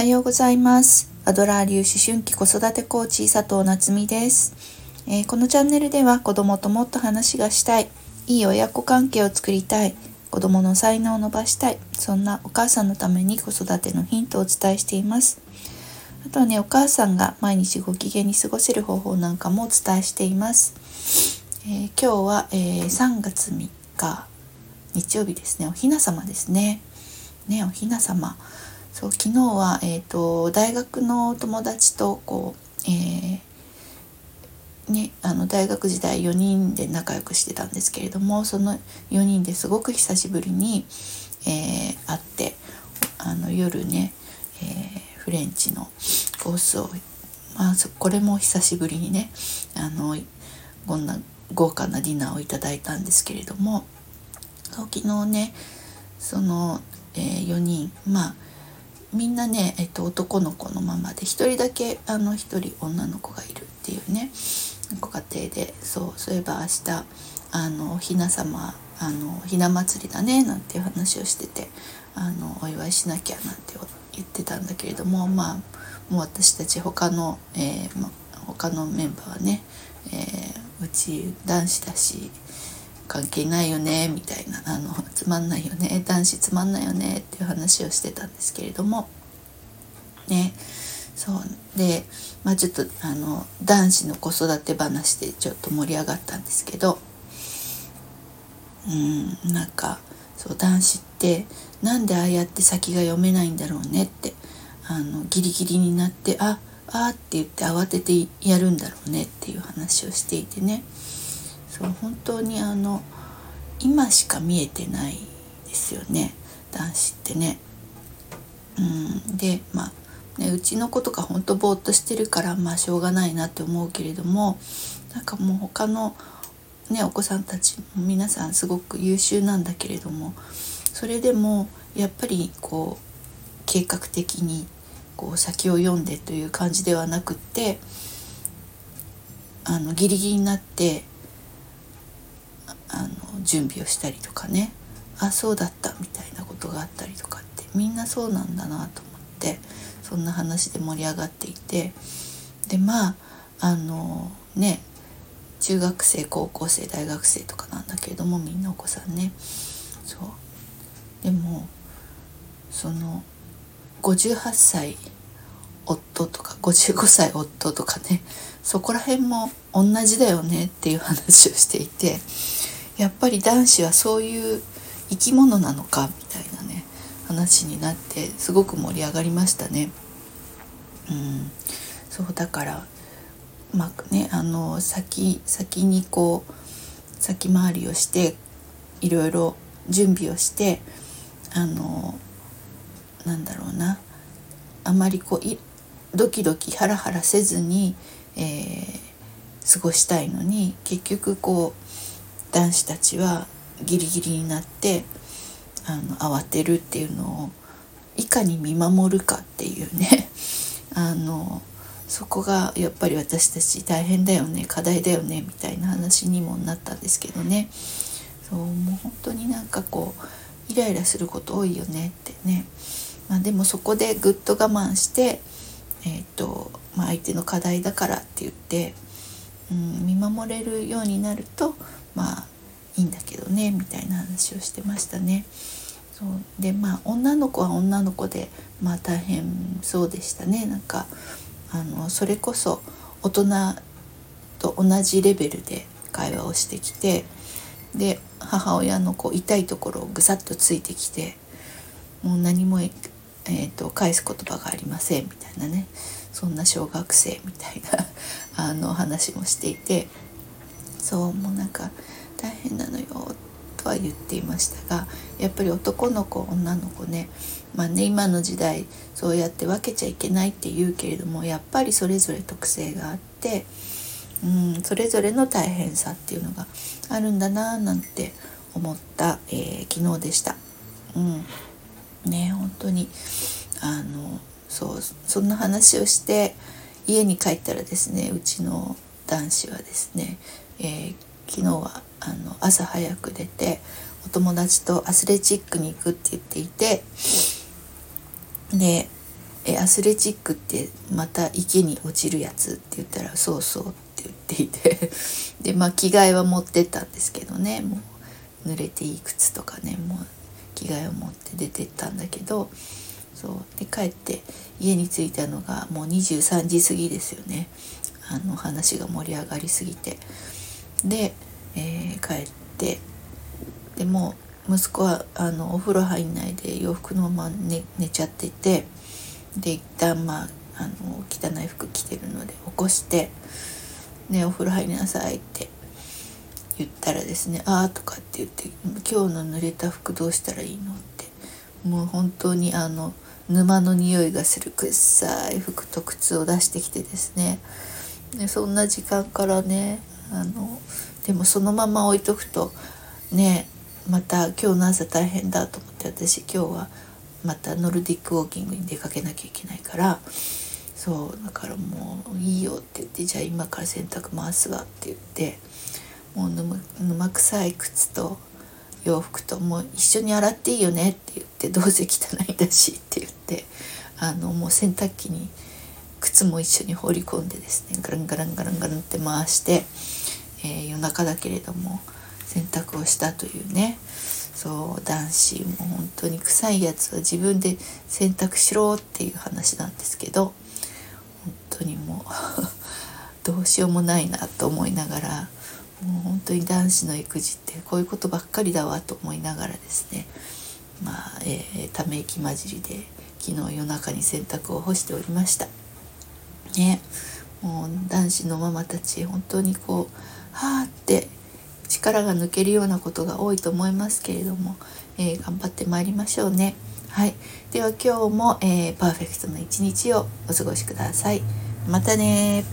はようございます。アドラー流思春期子育てコーチ佐藤夏実です、えー、このチャンネルでは子供ともっと話がしたいいい親子関係を作りたい子供の才能を伸ばしたいそんなお母さんのために子育てのヒントをお伝えしています。あとはねお母さんが毎日ご機嫌に過ごせる方法なんかもお伝えしています、えー、今日は、えー、3月3日日曜日ですね。おひな様ですね。ねおひな様そう昨日は、えーと、大学の友達とこう、えー、ね、あの大学時代4人で仲良くしてたんですけれどもその4人ですごく久しぶりに、えー、会ってあの夜ね、えー、フレンチのコースを、まあ、これも久しぶりにねあのこんな豪華なディナーをいただいたんですけれども昨日ねその、えー、4人まあみんなね、えっと、男の子のままで1人だけあの1人女の子がいるっていうねご家庭でそうそういえば明日あのひな様あのひな祭りだねなんていう話をしててあのお祝いしなきゃなんて言ってたんだけれどもまあもう私たち他の、えーま、他のメンバーはね、えー、うち男子だし関係ないよねみたいな。あのつまんないよね男子つまんないよねっていう話をしてたんですけれども。ね。そう。でまあちょっとあの男子の子育て話でちょっと盛り上がったんですけど。うんなんかそう男子ってなんでああやって先が読めないんだろうねってあのギリギリになってああって言って慌ててやるんだろうねっていう話をしていてね。そう本当にあの今しか見えてないですよね男子ってね。うんでまあね、うちの子とかほんとぼーっとしてるからまあしょうがないなって思うけれどもなんかもう他の、ね、お子さんたち皆さんすごく優秀なんだけれどもそれでもやっぱりこう計画的にこう先を読んでという感じではなくってあのギリギリになって準備をしたりとかね。あそうだったみたいなことがあったりとかってみんなそうなんだなと思ってそんな話で盛り上がっていて。でまああのね中学生高校生大学生とかなんだけれどもみんなお子さんね。そう。でもその58歳夫とか55歳夫とかねそこら辺も同じだよねっていう話をしていて。やっぱり男子はそういう生き物なのかみたいなね話になってすごく盛り上がりましたね。うん、そうだからまあねあの先先にこう先回りをしていろいろ準備をしてあのなんだろうなあまりこうドキドキハラハラせずに、えー、過ごしたいのに結局こう男子たちはギリギリになってあの慌てるっていうのをいかに見守るかっていうね。あのそこがやっぱり私たち大変だよね課題だよねみたいな話にもなったんですけどね。そうもう本当になんかこうイライラすること多いよねってね、まあ、でもそこでぐっと我慢して、えーとまあ、相手の課題だからって言って、うん、見守れるようになるとまあいいんだけどねみたいな話をしてましたね。そう。でまあ女の子は女の子でまあ大変そうでしたね。なんかあのそれこそ大人と同じレベルで会話をしてきてで母親のこう痛いところをぐさっとついてきてもう何も、えーと、返す言葉がありませんみたいなね。そんな小学生みたいなあの話もしていてそうもうなんか大変なのよとは言っていましたがやっぱり男の子女の子ねまあね今の時代そうやって分けちゃいけないって言うけれどもやっぱりそれぞれ特性があって、うん、それぞれの大変さっていうのがあるんだななんて思った、えー、昨日でした。うんね本当にあのそうそんな話をして家に帰ったらですねうちの男子はですね、えー、昨日はあの朝早く出てお友達とアスレチックに行くって言っていてでえアスレチックってまた池に落ちるやつ?」って言ったら「そうそう」って言っていて でまあ着替えは持ってったんですけどねもう濡れていい靴とかねもう着替えを持って出てったんだけどそうで帰って家に着いたのがもう23時過ぎですよねあの話が盛り上がりすぎてで、えー、帰ってでも息子はあのお風呂入んないで洋服のまま寝寝ちゃっててで一旦まああの汚い服着てるので起こして「ねお風呂入りなさい」って言ったらですね「ああ」とかって言って「今日の濡れた服どうしたらいいの?」ってもう本当にあの沼の匂いがする臭い服と靴を出してきてですねでそんな時間からねあのでもそのまま置いとくとねまた今日の朝大変だと思って私今日はまたノルディックウォーキングに出かけなきゃいけないからそうだからもういいよって言ってじゃあ今から洗濯回すわって言ってもう沼沼臭い靴と洋服ともう一緒に洗っていいよねって言ってどうせ汚いんだしって言ってあのもう洗濯機に靴も一緒に放り込んでですねガランガランガランガランって回して、えー、夜中だけれども洗濯をしたというねそう男子も本当に臭いやつは自分で洗濯しろっていう話なんですけど本当にもう どうしようもないなと思いながらもう本当に男子の育児ってこういうことばっかりだわと思いながらですねまあ、えー、ため息混じりで昨日夜中に洗濯を干しておりました。ねもう男子のママたち本当にこうはあって力が抜けるようなことが多いと思いますけれども、えー、頑張ってまいりましょうね。はい、では今日も、えー、パーフェクトな一日をお過ごしください。またね